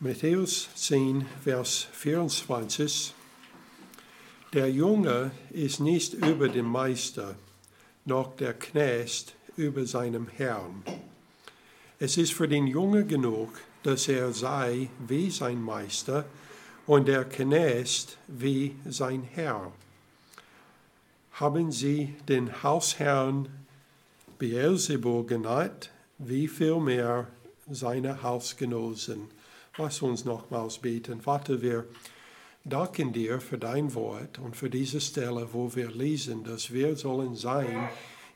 Matthäus 10, Vers 24. Der Junge ist nicht über dem Meister, noch der Knecht über seinem Herrn. Es ist für den Jungen genug, dass er sei wie sein Meister und der Knecht wie sein Herr. Haben Sie den Hausherrn Beelzebul genannt, wie viel mehr seine Hausgenossen? Lass uns nochmals beten. Vater, wir danken dir für dein Wort und für diese Stelle, wo wir lesen, dass wir sollen sein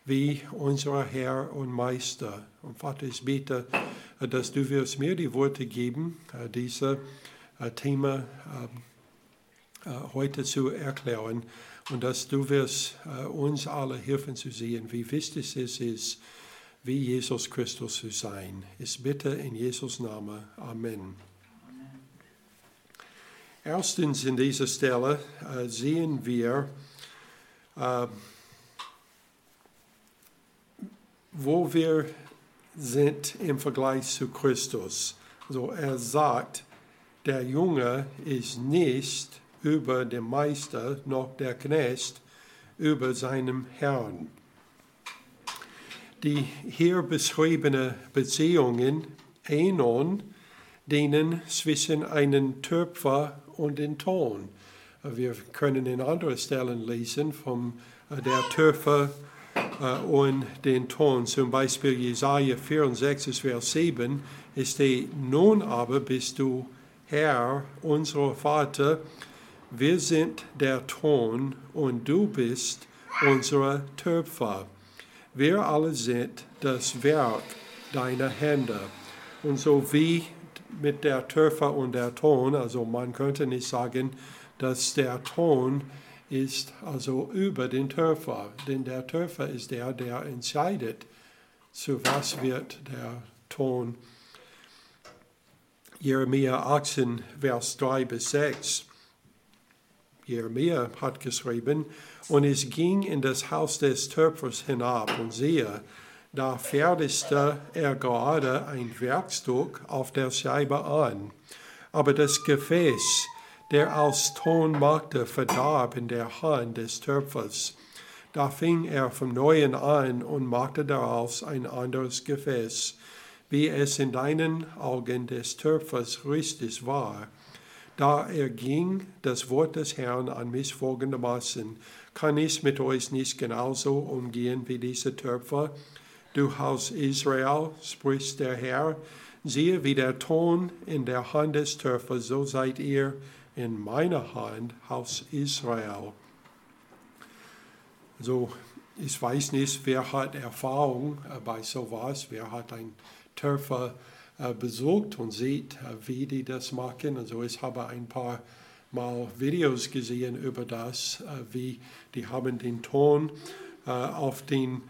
wie unser Herr und Meister. Und Vater, ich bete, dass du wirst mir die Worte geben, äh, diese äh, Thema äh, heute zu erklären und dass du wirst uns alle helfen zu sehen, wie wichtig es ist, wie Jesus Christus zu sein. Ich bitte in Jesus Namen. Amen. Erstens in dieser Stelle äh, sehen wir, äh, wo wir sind im Vergleich zu Christus. Also er sagt, der Junge ist nicht über dem Meister noch der Knecht über seinem Herrn. Die hier beschriebenen Beziehungen, Enon, dienen zwischen einem Töpfer und den Ton. Wir können in anderen Stellen lesen von äh, der Töpfer äh, und den Ton. Zum Beispiel Jesaja 64, Vers 7 ist die Nun aber bist du Herr, unser Vater, wir sind der Ton und du bist unser Töpfer. Wir alle sind das Werk deiner Hände. Und so wie mit der Töpfer und der Ton. Also man könnte nicht sagen, dass der Ton ist also über den Töpfer, denn der Töpfer ist der, der entscheidet, zu was wird der Ton. Jeremia 18, Vers 3 bis 6. Jeremia hat geschrieben, und es ging in das Haus des Töpfers hinab und siehe, da fertigte er gerade ein Werkstück auf der Scheibe an. Aber das Gefäß, der aus Ton machte, verdarb in der Hand des Töpfers. Da fing er vom Neuen an und machte daraus ein anderes Gefäß, wie es in deinen Augen des Töpfers richtig war. Da erging das Wort des Herrn an mich folgendermaßen, kann ich mit euch nicht genauso umgehen wie diese Töpfer? Du Haus Israel, spricht der Herr, siehe, wie der Ton in der Hand des Töpfers, so seid ihr in meiner Hand, Haus Israel. So, ich weiß nicht, wer hat Erfahrung äh, bei sowas, wer hat ein Töpfer äh, besucht und sieht, äh, wie die das machen. Also ich habe ein paar Mal Videos gesehen über das, wie die haben den Ton auf den äh,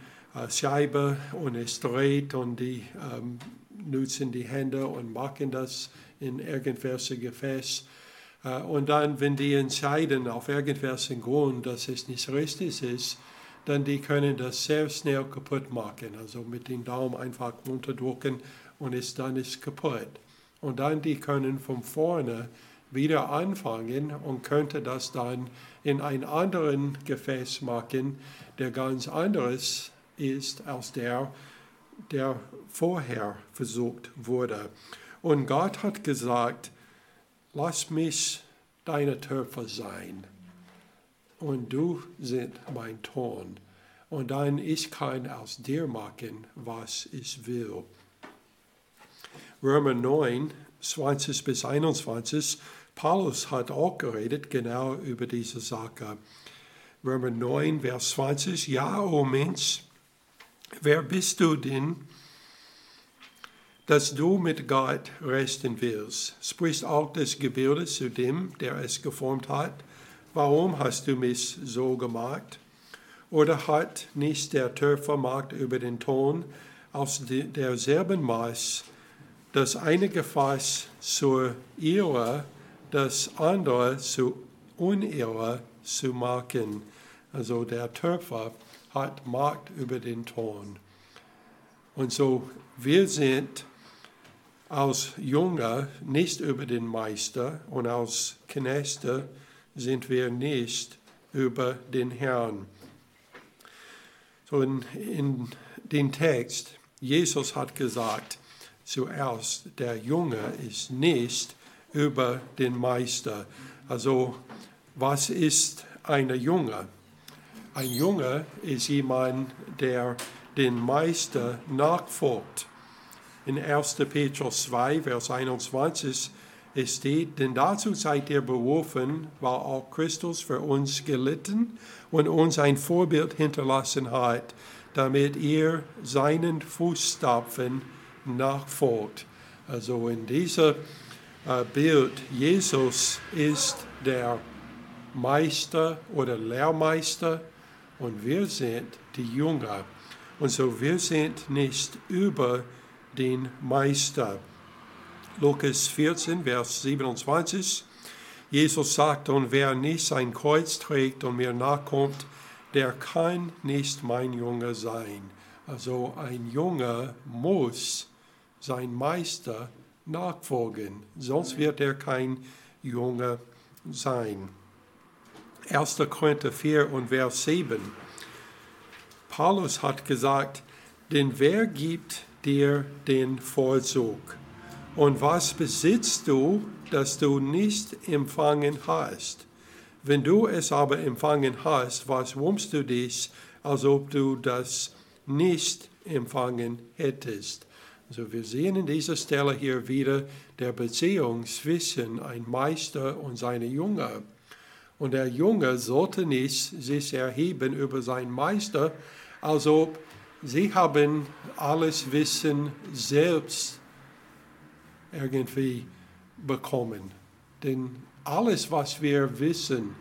Scheibe und es dreht und die ähm, nutzen die Hände und machen das in irgendwelche Gefäß. Äh, und dann, wenn die entscheiden auf irgendwelchen Grund, dass es nicht richtig ist, dann die können das sehr schnell kaputt machen. Also mit dem Daumen einfach runterdrücken und es dann ist kaputt. Und dann die können von vorne wieder anfangen und könnte das dann in ein anderen Gefäß machen, der ganz anderes ist als der, der vorher versucht wurde. Und Gott hat gesagt, lass mich deine Töpfer sein und du sind mein Ton. Und dann ich kann aus dir machen, was ich will. Römer 9, 20 bis 21, Paulus hat auch geredet genau über diese Sache. Römer 9, Vers 20, ja, o oh Mensch, Wer bist du denn, dass du mit Gott resten willst? Spricht auch das Gebilde zu dem, der es geformt hat? Warum hast du mich so gemacht? Oder hat nicht der Töpfer Macht über den Ton aus derselben Maß das eine Gefäß zur Ehre, das andere zu Unehre zu machen? Also der Töpfer hat Macht über den Ton. Und so, wir sind als Jünger nicht über den Meister und als Knechte sind wir nicht über den Herrn. So in, in den Text, Jesus hat gesagt, zuerst, der Junge ist nicht über den Meister. Also, was ist ein Junge? Ein Junge ist jemand, der den Meister nachfolgt. In 1. Petrus 2, Vers 21 steht, denn dazu seid ihr berufen, weil auch Christus für uns gelitten und uns ein Vorbild hinterlassen hat, damit ihr seinen Fußstapfen nachfolgt. Also in diesem äh, Bild, Jesus ist der Meister oder Lehrmeister und wir sind die Jünger. Und so wir sind nicht über den Meister. Lukas 14, Vers 27. Jesus sagt, und wer nicht sein Kreuz trägt und mir nachkommt, der kann nicht mein Junge sein. Also ein Junge muss sein Meister nachfolgen, sonst wird er kein Junge sein. 1. Korinther 4 und Vers 7. Paulus hat gesagt, denn wer gibt dir den Vorzug? Und was besitzt du, das du nicht empfangen hast? Wenn du es aber empfangen hast, was wummst du dich, als ob du das nicht empfangen hättest? Also wir sehen in dieser Stelle hier wieder der Beziehung zwischen ein Meister und seine Jünger. Und der Junge sollte nicht sich erheben über seinen Meister, als ob sie haben alles Wissen selbst irgendwie bekommen. Denn alles, was wir wissen,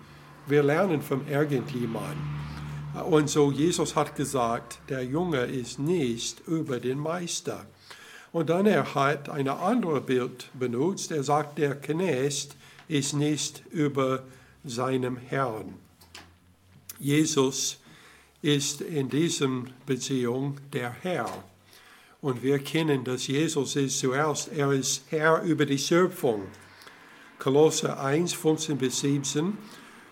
wir lernen von irgendjemandem. Und so Jesus hat gesagt, der Junge ist nicht über den Meister. Und dann er hat ein anderes Bild benutzt. Er sagt, der Knecht ist nicht über seinem Herrn. Jesus ist in diesem Beziehung der Herr. Und wir kennen, dass Jesus ist zuerst, er ist Herr über die Schöpfung. Kolosse 1, 15 bis 17.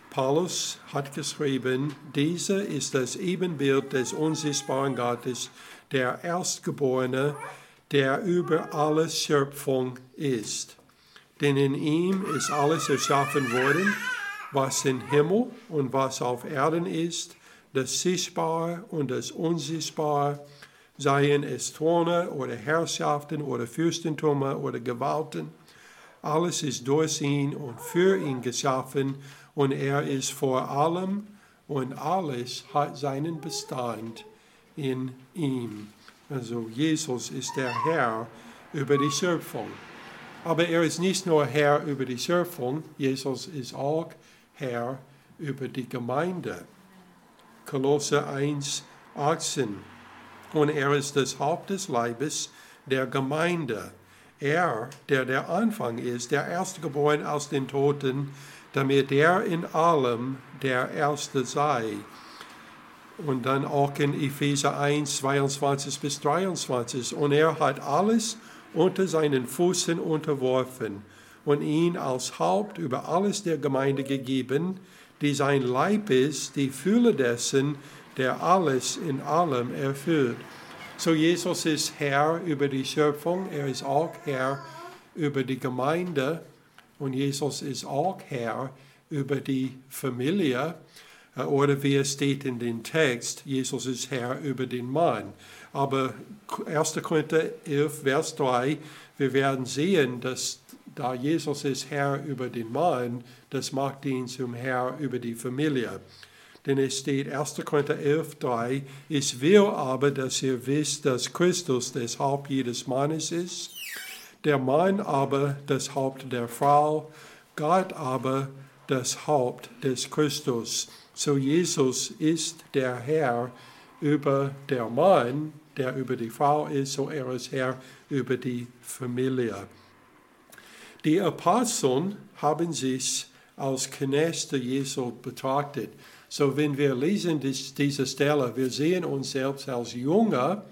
Paulus hat geschrieben, dieser ist das Ebenbild des unsichtbaren Gottes, der Erstgeborene, der über alle Schöpfung ist. Denn in ihm ist alles erschaffen worden, was im Himmel und was auf Erden ist, das Sichtbare und das Unsichtbare, seien es Throne oder Herrschaften oder Fürstentümer oder Gewalten. Alles ist durch ihn und für ihn geschaffen und er ist vor allem und alles hat seinen Bestand in ihm. Also Jesus ist der Herr über die Schöpfung. Aber er ist nicht nur Herr über die Schöpfung, Jesus ist auch Herr über die Gemeinde. Kolosse 1, 18. Und er ist das Haupt des Leibes der Gemeinde. Er, der der Anfang ist, der Erstgeborene aus den Toten, damit er in allem der Erste sei. Und dann auch in Epheser 1, 22 bis 23. Und er hat alles unter seinen Füßen unterworfen und ihn als Haupt über alles der Gemeinde gegeben, die sein Leib ist, die Fülle dessen, der alles in allem erfüllt. So Jesus ist Herr über die Schöpfung, er ist auch Herr über die Gemeinde und Jesus ist auch Herr über die Familie. Äh, oder wie es steht in dem Text, Jesus ist Herr über den Mann. Aber 1. Korinther 11, Vers 3, wir werden sehen, dass da Jesus ist Herr über den Mann, das macht ihn zum Herr über die Familie. Denn es steht 1. Korinther 11, 3, ich will aber, dass ihr wisst, dass Christus das Haupt jedes Mannes ist, der Mann aber das Haupt der Frau, Gott aber das Haupt des Christus. So Jesus ist der Herr über der Mann, der über die Frau ist, so er ist Herr über die Familie. Die Aposteln haben sich als Knechte Jesu betrachtet. So wenn wir lesen diese Stelle, wir sehen uns selbst als Jünger,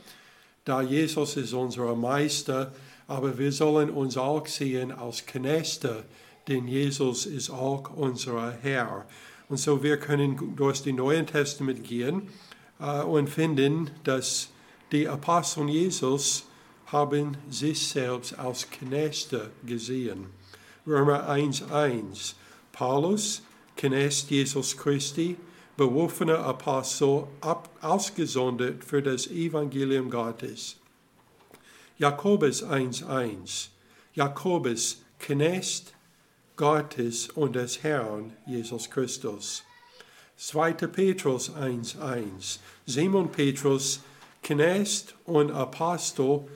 da Jesus ist unser Meister, aber wir sollen uns auch sehen als Knechte, denn Jesus ist auch unser Herr. Und so wir können durch das Neue Testament gehen äh, und finden, dass die Apostel Jesus haben sich selbst als Knechte gesehen. Römer 1,1 Paulus, Knecht Jesus Christi, berufener Apostel, ab, ausgesondert für das Evangelium Gottes. Jakobus 1,1 Jakobus, Knecht Gottes und des Herrn Jesus Christus. 2. Petrus 1,1 Simon Petrus, Knecht und Apostel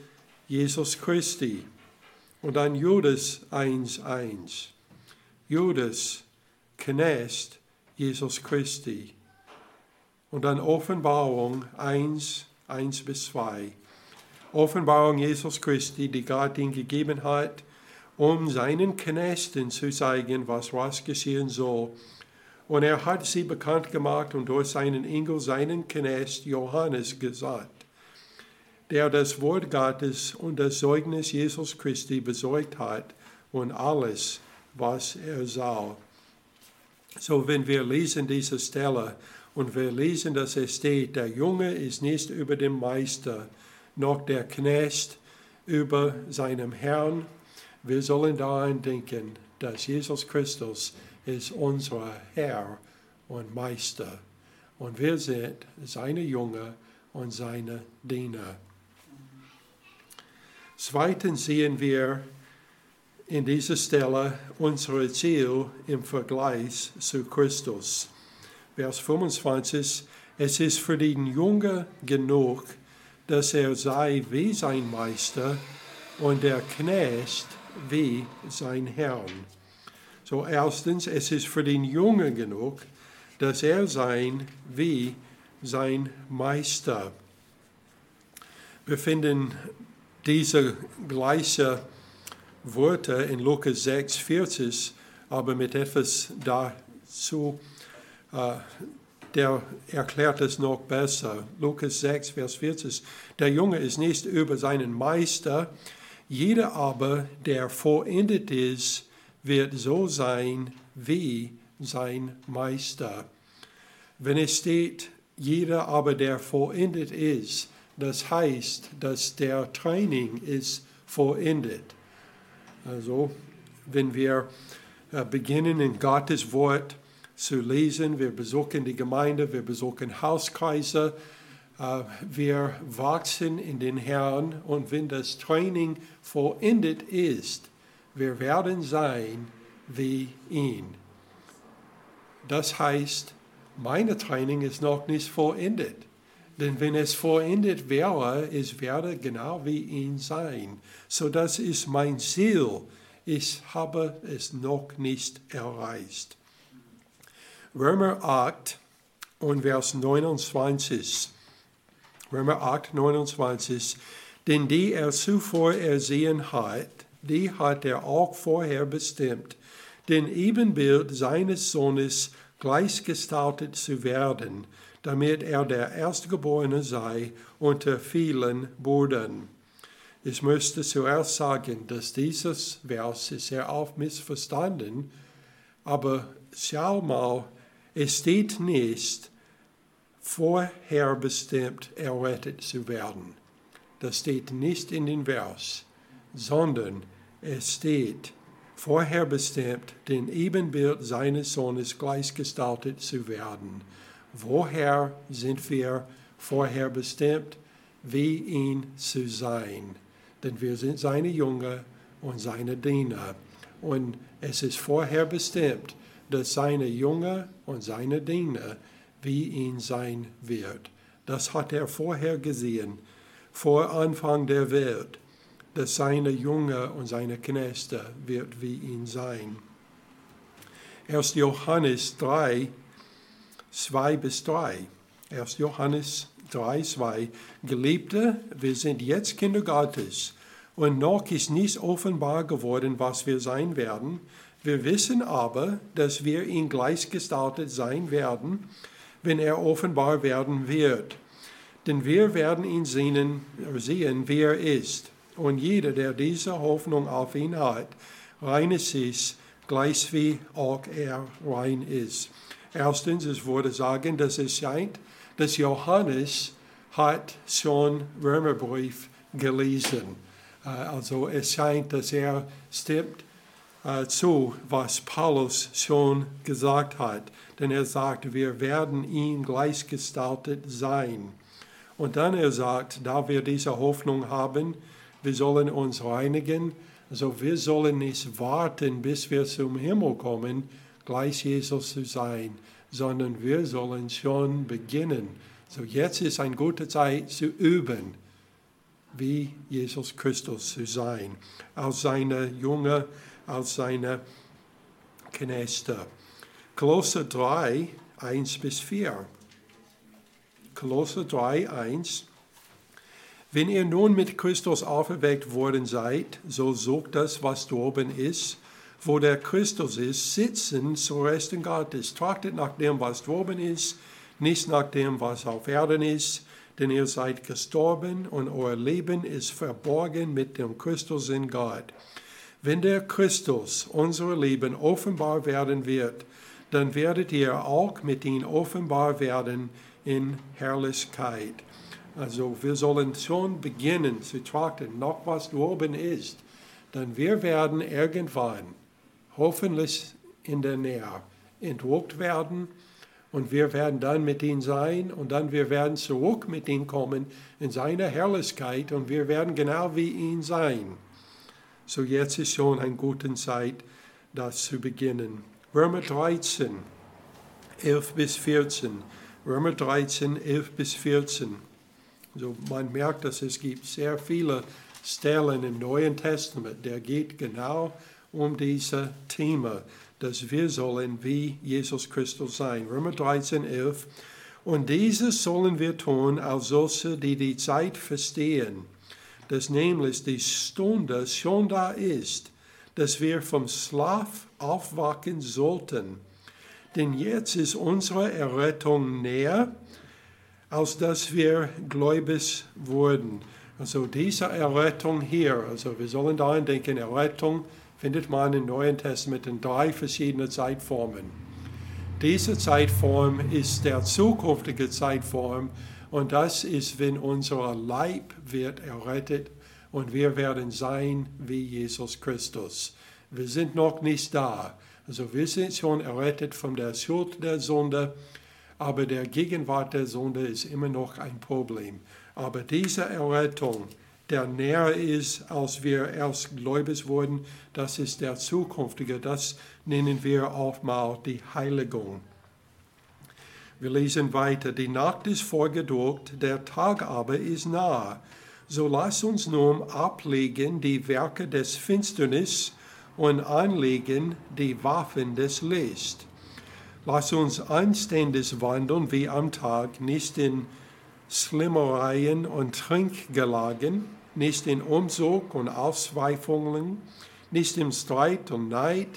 Jesus Christi. Und dann Judas 1,1. Judas, Knecht Jesus Christi. Und dann Offenbarung 1, 1 bis 2. Offenbarung Jesus Christi, die Gott ihm gegeben hat, um seinen Knechten zu zeigen, was was geschehen soll. Und er hat sie bekannt gemacht und durch seinen Engel seinen Knecht Johannes gesagt, der das Wort Gottes und das Zeugnis Jesus Christi besorgt hat und alles, was er sah. So, wenn wir lesen diese Stelle und wir lesen, dass es steht, der Junge ist nicht über dem Meister, noch der Knecht über seinem Herrn, wir sollen daran denken, dass Jesus Christus ist unser Herr und Meister und wir sind seine Jünger und seine Diener. Zweitens sehen wir in dieser Stelle unser Ziel im Vergleich zu Christus. Vers 25, es ist für den Jünger genug, dass er sei wie sein Meister und der Knecht wie sein Herrn. So erstens, es ist für den Jungen genug, dass er sein wie sein Meister. Wir finden diese gleiche Worte in Lukas 6, 40, aber mit etwas dazu, äh, der erklärt es noch besser. Lukas 6, Vers 40. Der Junge ist nicht über seinen Meister, jeder aber, der vollendet ist, wird so sein wie sein Meister. Wenn es steht, jeder aber, der vollendet ist, das heißt, dass der Training ist vollendet. Also, wenn wir äh, beginnen, in Gottes Wort zu lesen, wir besuchen die Gemeinde, wir besuchen Hauskreise, äh, wir wachsen in den Herrn und wenn das Training vollendet ist, wir werden sein wie ihn. Das heißt, meine Training ist noch nicht vollendet. Denn wenn es vollendet wäre, es werde genau wie ihn sein. So das ist mein Ziel. Ich habe es noch nicht erreicht. Römer 8 und Vers 29. Römer 8, 29. Denn die er zuvor ersehen hat, die hat er auch vorher bestimmt, den Ebenbild seines Sohnes gleichgestaltet zu werden, damit er der Erstgeborene sei unter vielen Brüdern. Ich möchte zuerst sagen, dass dieses Vers ist sehr oft missverstanden, aber schau mal, es steht nicht, vorherbestimmt errettet zu werden. Das steht nicht in den Vers, sondern es steht vorherbestimmt, den Ebenbild seines Sohnes gleichgestaltet zu werden. Woher sind wir vorherbestimmt? Wie ihn zu sein. Denn wir sind seine Jünger und seine Diener. Und es ist vorherbestimmt, dass seine Jünger und seine Diener wie ihn sein wird. Das hat er vorher gesehen, vor Anfang der Welt, dass seine Jünger und seine Knechte wird wie ihn sein. 1. Johannes 3, 2 bis 3. 1. Johannes 3, 2. Geliebte, wir sind jetzt Kinder Gottes und noch ist nicht offenbar geworden, was wir sein werden. Wir wissen aber, dass wir ihn gleichgestaltet sein werden, wenn er offenbar werden wird. Denn wir werden ihn sehen, sehen wie er ist. Und jeder, der diese Hoffnung auf ihn hat, reines ist, gleich wie auch er rein ist. Erstens, es wurde sagen, dass es scheint, dass Johannes hat schon Römerbrief gelesen. Äh, also es scheint, dass er stimmt äh, zu, was Paulus schon gesagt hat. Denn er sagt, wir werden ihm gleichgestaltet sein. Und dann er sagt, da wir diese Hoffnung haben, wir sollen uns reinigen. Also wir sollen nicht warten, bis wir zum Himmel kommen, gleich Jesus zu sein, sondern wir sollen schon beginnen. So jetzt ist eine gute Zeit zu üben, wie Jesus Christus zu sein, als seine Junge, als seine Knechte. Kolosser 3, 1 bis 4. Kolosser 3, 1. Wenn ihr nun mit Christus auferweckt worden seid, so sucht das, was droben ist, wo der Christus ist, sitzen zu Rechten Gottes. Trachtet nach dem, was droben ist, nicht nach dem, was auf Erden ist, denn ihr seid gestorben und euer Leben ist verborgen mit dem Christus in Gott. Wenn der Christus, unser Leben, offenbar werden wird, dann werdet ihr auch mit ihm offenbar werden in Herrlichkeit. Also wir sollen schon beginnen zu trachten, noch was oben ist. Dann wir werden irgendwann, hoffentlich in der Nähe, entdruckt werden und wir werden dann mit ihm sein und dann wir werden zurück mit ihm kommen in seiner Herrlichkeit und wir werden genau wie ihn sein. So jetzt ist schon eine gute Zeit, das zu beginnen. Römer 13, 11 bis 14. Römer 13, 11 bis 14. So man merkt, dass es gibt sehr viele Stellen im Neuen Testament, der geht genau um dieses Thema, dass wir sollen wie Jesus Christus sein. Römer 13, 11. Und dieses sollen wir tun als solche, die die Zeit verstehen, dass nämlich die Stunde schon da ist, dass wir vom Schlaf aufwachen sollten. Denn jetzt ist unsere Errettung näher, als dass wir gläubig wurden. Also diese Errettung hier, also wir sollen daran denken, Errettung findet man im Neuen Testament in drei verschiedenen Zeitformen. Diese Zeitform ist der zukünftige Zeitform und das ist, wenn unser Leib wird errettet und wir werden sein wie Jesus Christus. Wir sind noch nicht da. Also wir sind schon errettet von der Schuld der Sünde aber der Gegenwart der Sünde ist immer noch ein Problem. Aber diese Errettung, der näher ist, als wir erst gläubig wurden, das ist der zukünftige, das nennen wir auch mal die Heiligung. Wir lesen weiter, die Nacht ist vorgedruckt, der Tag aber ist nah. So lass uns nun ablegen die Werke des Finsternis und anlegen die Waffen des Lichts Lass uns anständig wandeln wie am Tag, nicht in Schlimmereien und Trinkgelagen, nicht in Umzug und Ausweifungen, nicht im Streit und Neid,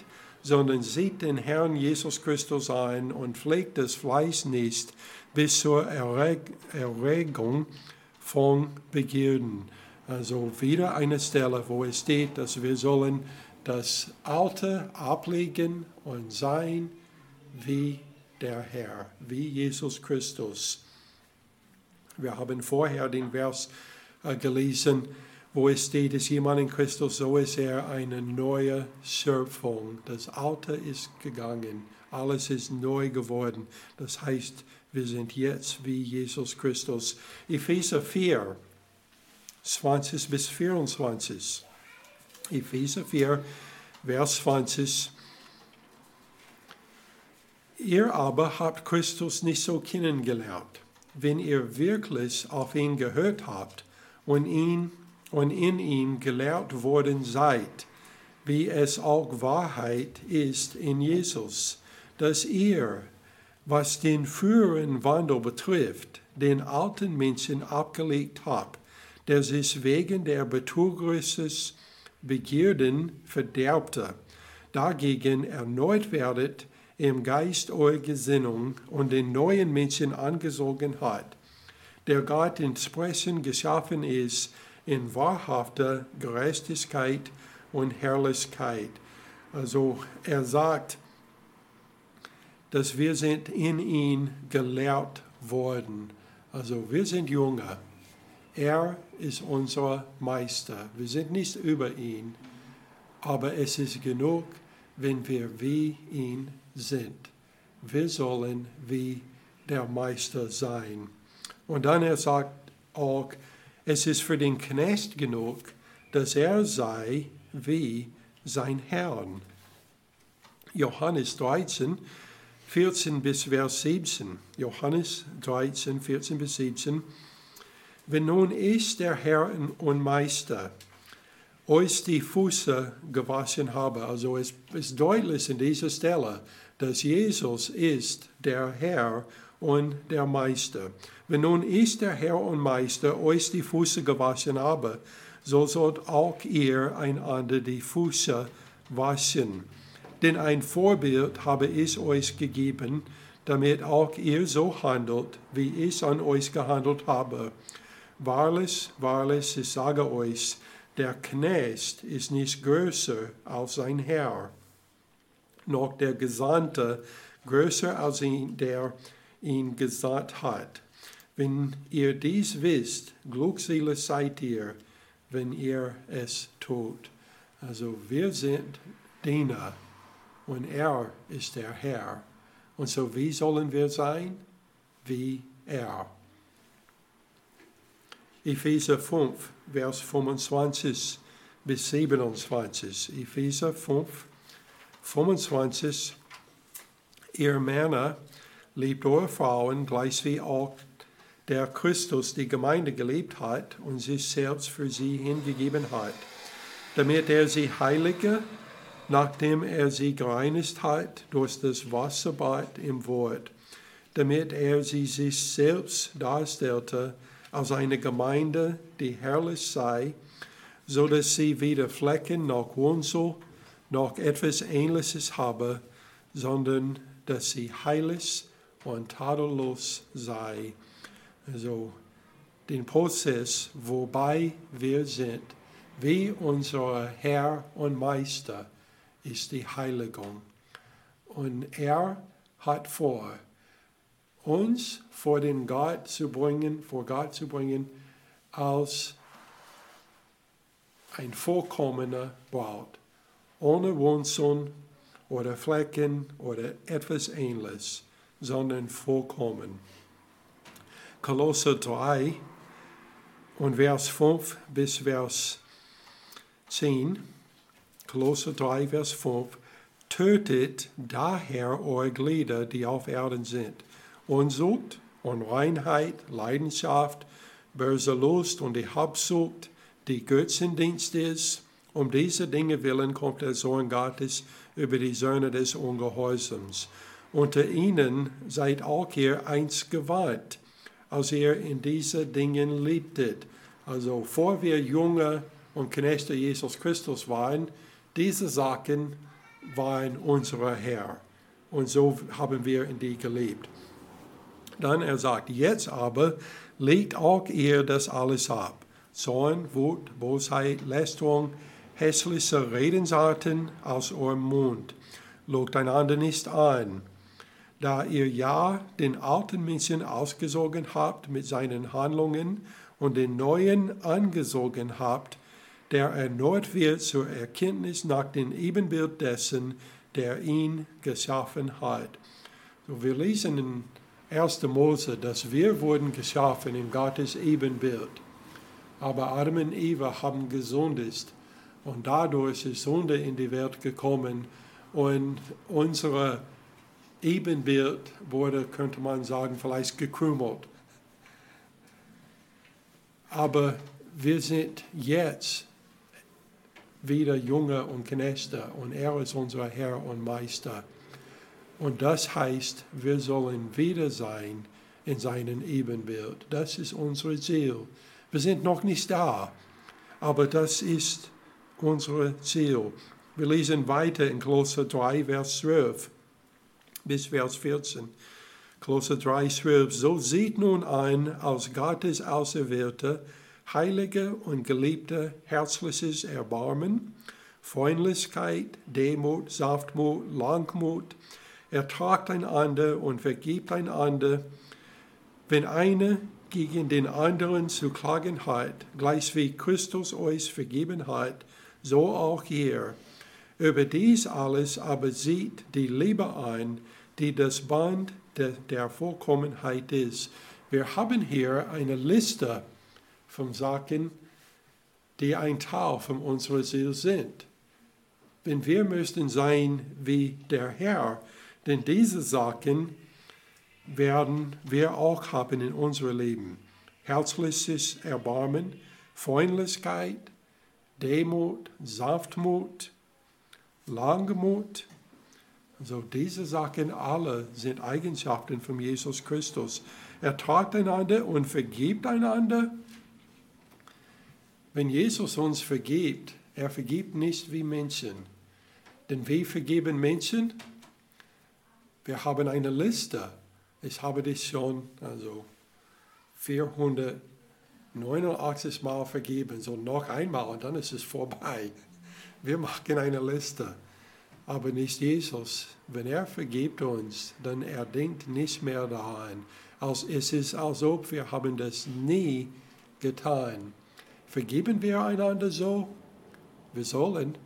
sondern sieht den Herrn Jesus Christus ein und pflegt das Fleisch nicht bis zur Erreg Erregung von Begierden. Also wieder eine Stelle, wo es steht, dass wir sollen das Alte ablegen und sein wie der Herr, wie Jesus Christus. Wir haben vorher den Vers äh, gelesen, wo es steht, dass jemand in Christus, so ist er eine neue Schöpfung. Das Alte ist gegangen, alles ist neu geworden. Das heißt, wir sind jetzt wie Jesus Christus. Epheser 4, 20 bis 24. Epheser 4, Vers 20 Ihr aber habt Christus nicht so kennengelernt. Wenn ihr wirklich auf ihn gehört habt und, ihn, und in ihm gelehrt worden seid, wie es auch Wahrheit ist in Jesus, dass ihr, was den früheren Wandel betrifft, den alten Menschen abgelegt habt, der sich wegen der betrügerisches Begierden verderbte, dagegen erneut werdet, im Geist eure Gesinnung und den neuen Menschen angesogen hat, der Gott entsprechend geschaffen ist, in wahrhafter Gerechtigkeit und Herrlichkeit. Also er sagt, dass wir sind in ihn gelehrt worden. Also wir sind Jünger. Er ist unser Meister. Wir sind nicht über ihn, aber es ist genug, wenn wir wie ihn sind. Wir sollen wie der Meister sein. Und dann er sagt auch, es ist für den Knecht genug, dass er sei wie sein Herrn. Johannes 13, 14 bis Vers 17. Johannes 13, 14 bis 17. Wenn nun ich, der Herr und Meister, euch die Füße gewaschen habe, also es ist deutlich in dieser Stelle, dass Jesus ist der Herr und der Meister. Wenn nun ich, der Herr und Meister, euch die Füße gewaschen habe, so sollt auch ihr einander die Füße waschen. Denn ein Vorbild habe ich euch gegeben, damit auch ihr so handelt, wie ich an euch gehandelt habe. Wahrlich, wahrlich, ich sage euch, der Knecht ist nicht größer als sein Herr, noch der Gesandte größer als ihn, der ihn gesandt hat. Wenn ihr dies wisst, glückselig seid ihr, wenn ihr es tut. Also wir sind Diener und er ist der Herr. Und so wie sollen wir sein? Wie er. Epheser 5, Vers 25 bis 27. Epheser 5, 25. Ihr Männer liebt eure Frauen gleich wie auch der Christus die Gemeinde geliebt hat und sich selbst für sie hingegeben hat, damit er sie heilige, nachdem er sie gereinigt hat durch das Wasserbad im Wort, damit er sie sich selbst darstellte als eine Gemeinde, die herrlich sei, so dass sie weder Flecken noch Wunzel noch etwas Ähnliches habe, sondern dass sie heilig und tadellos sei. Also den Prozess, wobei wir sind, wie unser Herr und Meister, ist die Heiligung. Und er hat vor, uns vor den Gott zu bringen, vor Gott zu bringen, als ein vollkommener Braut, ohne Wunzeln oder Flecken oder etwas Ähnliches, sondern vollkommen. Kolosser 3 und Vers 5 bis Vers 10. Kolosser 3, Vers 5. Tötet daher eure Glieder, die auf Erden sind. Unzucht, Unreinheit, Leidenschaft, böse Lust und die Habsucht, die Götzendienst ist. Um diese Dinge willen kommt der Sohn Gottes über die Söhne des Ungehorsams. Unter ihnen seid auch ihr einst gewarnt als ihr in diesen Dingen liebtet. Also vor wir Junge und Knechte Jesus Christus waren, diese Sachen waren unser Herr. Und so haben wir in die gelebt. Dann er sagt, jetzt aber legt auch ihr das alles ab. Zorn, Wut, Bosheit, Lästerung, hässliche Redensarten aus eurem Mund. Logt einander nicht an da ihr ja den alten Menschen ausgesogen habt mit seinen Handlungen und den neuen angesogen habt, der erneuert wird zur Erkenntnis nach dem Ebenbild dessen, der ihn geschaffen hat. So, wir lesen in 1. Mose, dass wir wurden geschaffen in Gottes Ebenbild. Aber Adam und Eva haben gesündigt und dadurch ist Sünde in die Welt gekommen und unsere Ebenbild wurde, könnte man sagen, vielleicht gekrümelt. Aber wir sind jetzt wieder Junge und Knechte und er ist unser Herr und Meister. Und das heißt, wir sollen wieder sein in seinem Ebenbild. Das ist unser Ziel. Wir sind noch nicht da, aber das ist unser Ziel. Wir lesen weiter in Kolosser 3, Vers 12 bis Vers 14. Kolosser 3, 12. So sieht nun ein als Gottes Auserwählte, heilige und geliebte, herzliches Erbarmen, Freundlichkeit, Demut, Saftmut, Langmut, ertragt einander und vergibt einander, wenn einer gegen den anderen zu klagen hat, gleich wie Christus euch vergeben hat, so auch ihr. Über dies alles aber sieht die Liebe ein, die das Band der, der Vollkommenheit ist. Wir haben hier eine Liste von Sachen, die ein Teil von unserer Seele sind. Denn wir müssen sein wie der Herr, denn diese Sachen werden wir auch haben in unserem Leben. Herzliches Erbarmen, Freundlichkeit, Demut, Sanftmut, Langmut. Also diese Sachen alle sind Eigenschaften von Jesus Christus. Er tragt einander und vergibt einander. Wenn Jesus uns vergibt, er vergibt nicht wie Menschen. Denn wir vergeben Menschen. Wir haben eine Liste ich habe dich schon also 489 Mal vergeben, so noch einmal und dann ist es vorbei. Wir machen eine Liste, aber nicht Jesus. Wenn er vergibt uns, dann er denkt nicht mehr daran. Als, es ist, als ob wir haben das nie getan. Vergeben wir einander so? Wir sollen,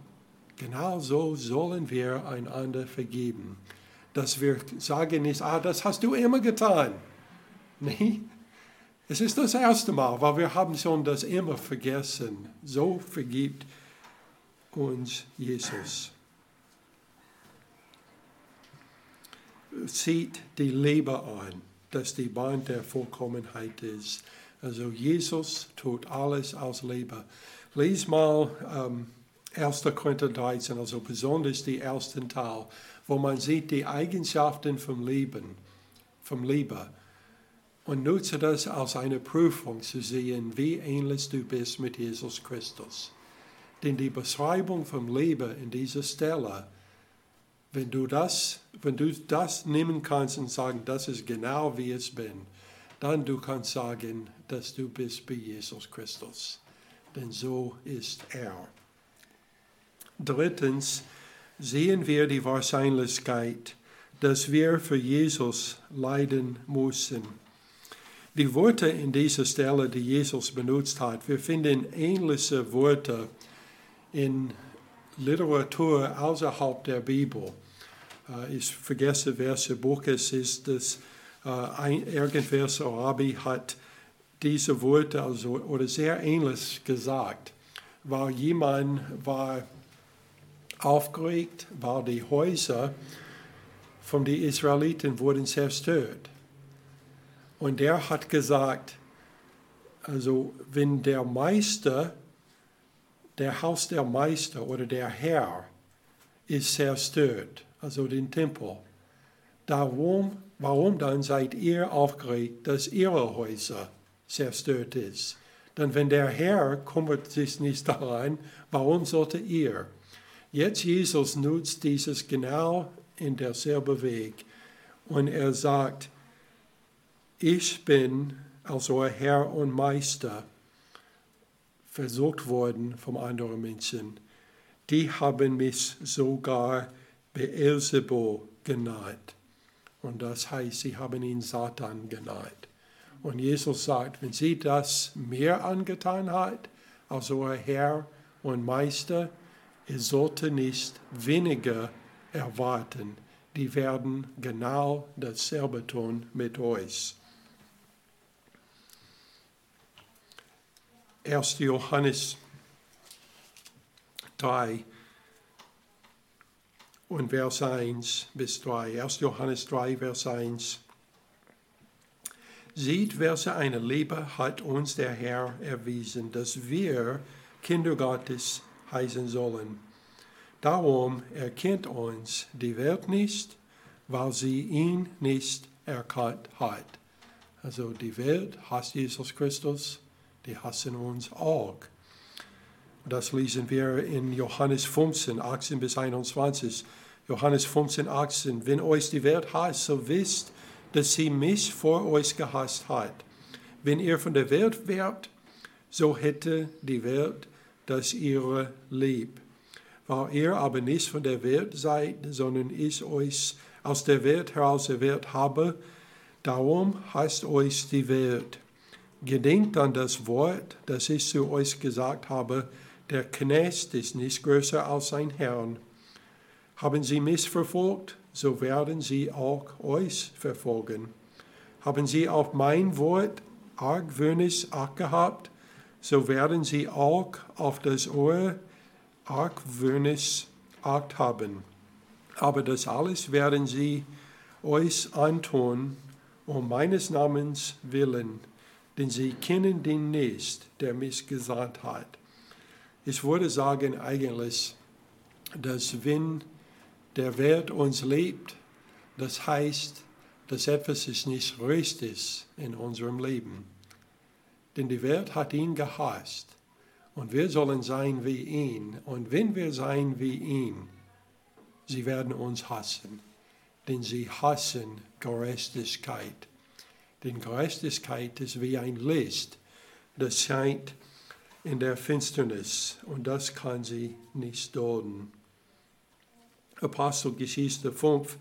genau so sollen wir einander vergeben dass wir sagen nicht, ah, das hast du immer getan. Nee, es ist das erste Mal, weil wir haben schon das immer vergessen. So vergibt uns Jesus. Sieht die Liebe an, dass die Band der Vollkommenheit ist. Also Jesus tut alles aus Liebe. Lies mal ähm, 1. Korinther 13, also besonders die ersten Teil wo man sieht die Eigenschaften vom Leben, vom Liebe. Und nutze das als eine Prüfung zu sehen, wie ähnlich du bist mit Jesus Christus. Denn die Beschreibung vom Liebe in dieser Stelle, wenn du das, wenn du das nehmen kannst und sagen, das ist genau wie ich bin, dann du kannst sagen, dass du bist wie Jesus Christus. Denn so ist er. Drittens, sehen wir die Wahrscheinlichkeit, dass wir für Jesus leiden müssen. Die Worte in dieser Stelle, die Jesus benutzt hat, wir finden ähnliche Worte in Literatur außerhalb der Bibel. Äh, ich vergesse, welches Buch es ist, das äh, irgendwer so Rabbi hat diese Worte also, oder sehr ähnlich gesagt, weil jemand war aufgeregt, weil die Häuser von den Israeliten wurden zerstört. Und der hat gesagt, also wenn der Meister, der Haus der Meister oder der Herr ist zerstört, also den Tempel, darum, warum dann seid ihr aufgeregt, dass ihre Häuser zerstört ist? Denn wenn der Herr kümmert sich nicht daran, warum sollte ihr? Jetzt Jesus nutzt dieses genau in derselben Weg und er sagt, ich bin als euer Herr und Meister versucht worden von anderen Menschen. Die haben mich sogar Beelzebub genannt. Und das heißt, sie haben ihn Satan genannt. Und Jesus sagt, wenn sie das mehr angetan hat als euer Herr und Meister, Ihr sollte nicht weniger erwarten. Die werden genau dasselbe tun mit euch. 1. Johannes 3 und Vers 1 bis 3. 1. Johannes 3, Vers 1. Sieht, welche eine Liebe hat uns der Herr erwiesen, dass wir Kinder Gottes heißen sollen. Darum erkennt uns die Welt nicht, weil sie ihn nicht erkannt hat. Also die Welt hasst Jesus Christus, die hassen uns auch. Das lesen wir in Johannes 15, 18 bis 21. Johannes 15, 18. Wenn euch die Welt hasst, so wisst, dass sie mich vor euch gehasst hat. Wenn ihr von der Welt wärt, so hätte die Welt das ihre lieb. Weil ihr aber nicht von der Welt seid, sondern ich euch aus der Welt heraus erwählt habe, darum heißt euch die Welt. Gedenkt an das Wort, das ich zu euch gesagt habe, der Knecht ist nicht größer als sein Herrn. Haben sie mich verfolgt, so werden sie auch euch verfolgen. Haben sie auf mein Wort argwöhnisch Acht gehabt, so werden sie auch auf das Ohr argwöhnisch Acht haben. Aber das alles werden sie euch antun, um meines Namens willen, denn sie kennen den nicht, der mich gesandt hat. Ich würde sagen eigentlich, dass wenn der Welt uns liebt, das heißt, dass etwas ist nicht richtig in unserem Leben. Denn die Welt hat ihn gehasst und wir sollen sein wie ihn. Und wenn wir sein wie ihn, sie werden uns hassen, denn sie hassen Gerechtigkeit. Denn Gerechtigkeit ist wie ein Licht, das scheint in der Finsternis und das kann sie nicht dulden. Apostelgeschichte 5,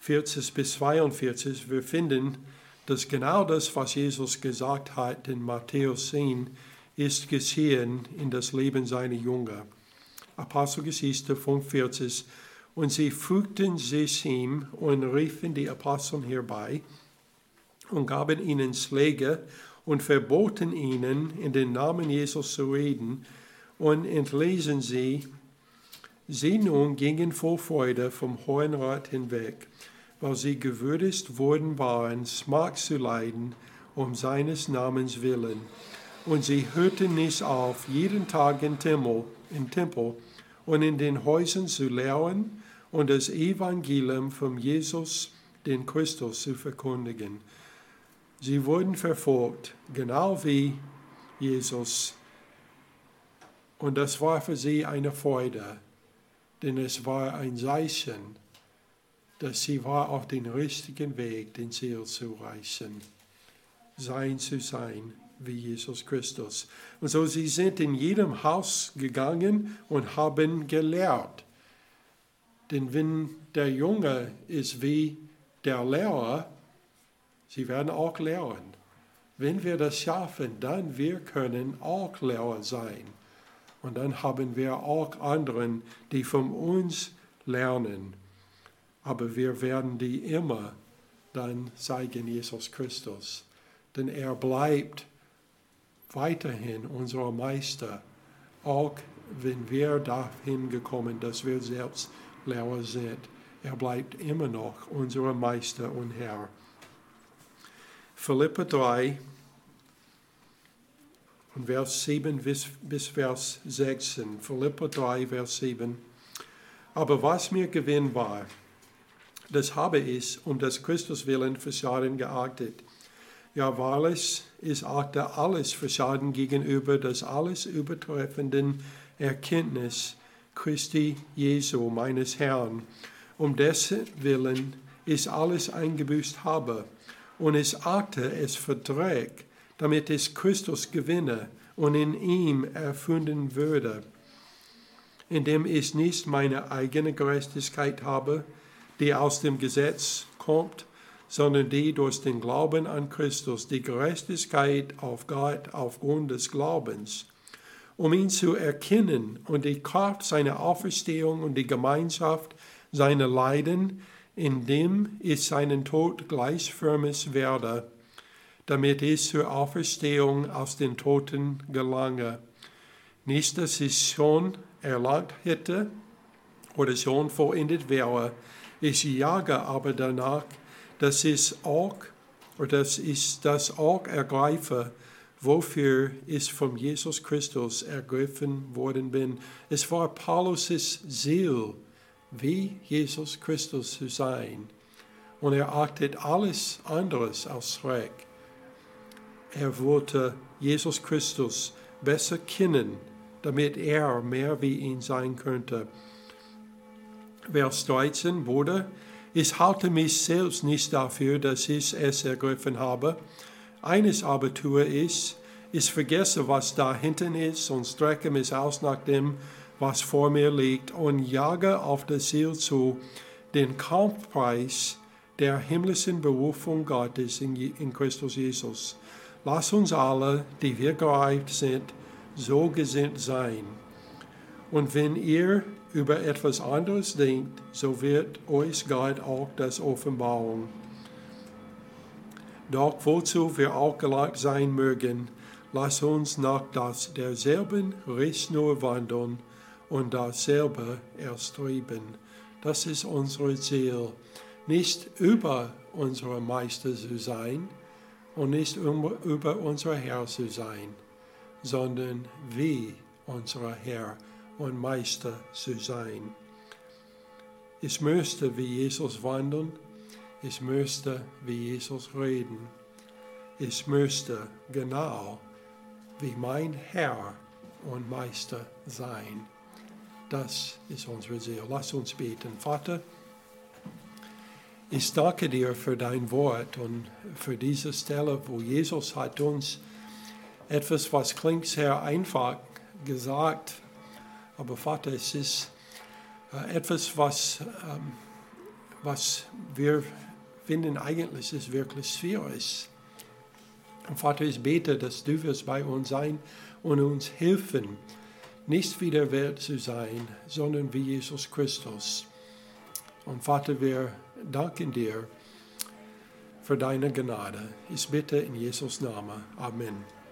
40 bis 42, wir finden, dass genau das, was Jesus gesagt hat in Matthäus 10, ist geschehen in das Leben seiner Jünger. Apostelgeschichte 45. Und sie fügten sich ihm und riefen die Apostel herbei und gaben ihnen Schläge und verboten ihnen, in den Namen Jesus zu reden und entlesen sie Sie nun gingen vor Freude vom Hohen Rat hinweg, weil sie gewürdigt worden waren, Smart zu leiden um seines Namens willen. Und sie hörten nicht auf, jeden Tag im Tempel, im Tempel und in den Häusern zu lehren und das Evangelium von Jesus, den Christus, zu verkündigen. Sie wurden verfolgt, genau wie Jesus. Und das war für sie eine Freude denn es war ein Zeichen, dass sie war auf dem richtigen Weg, den Ziel zu erreichen, sein zu sein wie Jesus Christus. Und so sie sind in jedem Haus gegangen und haben gelehrt. Denn wenn der Junge ist wie der Lehrer, sie werden auch lehren. Wenn wir das schaffen, dann wir können auch Lehrer sein. Und dann haben wir auch anderen, die von uns lernen. Aber wir werden die immer dann zeigen, Jesus Christus. Denn er bleibt weiterhin unser Meister, auch wenn wir dahin gekommen, dass wir selbst Lehrer sind. Er bleibt immer noch unser Meister und Herr. Philippa 3, und Vers 7 bis, bis Vers 16, Philippa 3, Vers 7. Aber was mir Gewinn war, das habe ich um des Christus willen für Schaden geachtet. Ja, wahrlich, ich achte alles für Schaden gegenüber das alles übertreffenden Erkenntnis Christi Jesu, meines Herrn, um dessen Willen ich alles eingebüßt habe. Und ich achte es verträgt, damit ich Christus gewinne und in ihm erfunden würde, indem ich nicht meine eigene Gerechtigkeit habe, die aus dem Gesetz kommt, sondern die durch den Glauben an Christus, die Gerechtigkeit auf Gott aufgrund des Glaubens, um ihn zu erkennen und die Kraft seiner Auferstehung und die Gemeinschaft seiner Leiden, indem ich seinen Tod gleichförmig werde, damit ich zur Auferstehung aus den Toten gelange. Nicht, dass ich schon erlangt hätte oder schon vollendet wäre. Ich jage aber danach, dass ich auch, oder dass ich das auch ergreife, wofür ich von Jesus Christus ergriffen worden bin. Es war Paulus' Ziel, wie Jesus Christus zu sein. Und er achtet alles anderes als Schreck. Er wollte Jesus Christus besser kennen, damit er mehr wie ihn sein könnte. Vers 13, Bruder, ich halte mich selbst nicht dafür, dass ich es ergriffen habe. Eines aber tue ich, Ich vergesse, was da hinten ist und strecke mich aus nach dem, was vor mir liegt und jage auf das Ziel zu, den Kampfpreis der himmlischen Berufung Gottes in, Christus Jesus. Lass uns alle, die wir gereift sind, so gesinnt sein. Und wenn ihr über etwas anderes denkt, so wird euch Gott auch das offenbaren. Doch wozu wir auch gelangt sein mögen, lass uns nach das derselben Richtschnur wandeln und dasselbe erstreben. Das ist unser Ziel. Nicht über unsere Meister zu sein und nicht über unser Herr zu sein, sondern wie unser Herr und Meister zu sein. Ich möchte wie Jesus wandeln, ich möchte wie Jesus reden, ich möchte genau wie mein Herr und Meister sein. Das ist unsere Ziel. Lass uns beten. Vater, ich danke dir für dein Wort und für diese Stelle, wo Jesus hat uns etwas, was klingt sehr einfach gesagt, aber Vater, es ist äh, etwas, was, was wir finden eigentlich ist wirklich schwierig. Und Vater, ich bete, dass du wirst bei uns sein und uns helfen, nicht wie der Welt zu sein, sondern wie Jesus Christus. Und Vater, wir danken dir für deine Gnade. Ich bitte in Jesus Namen. Amen.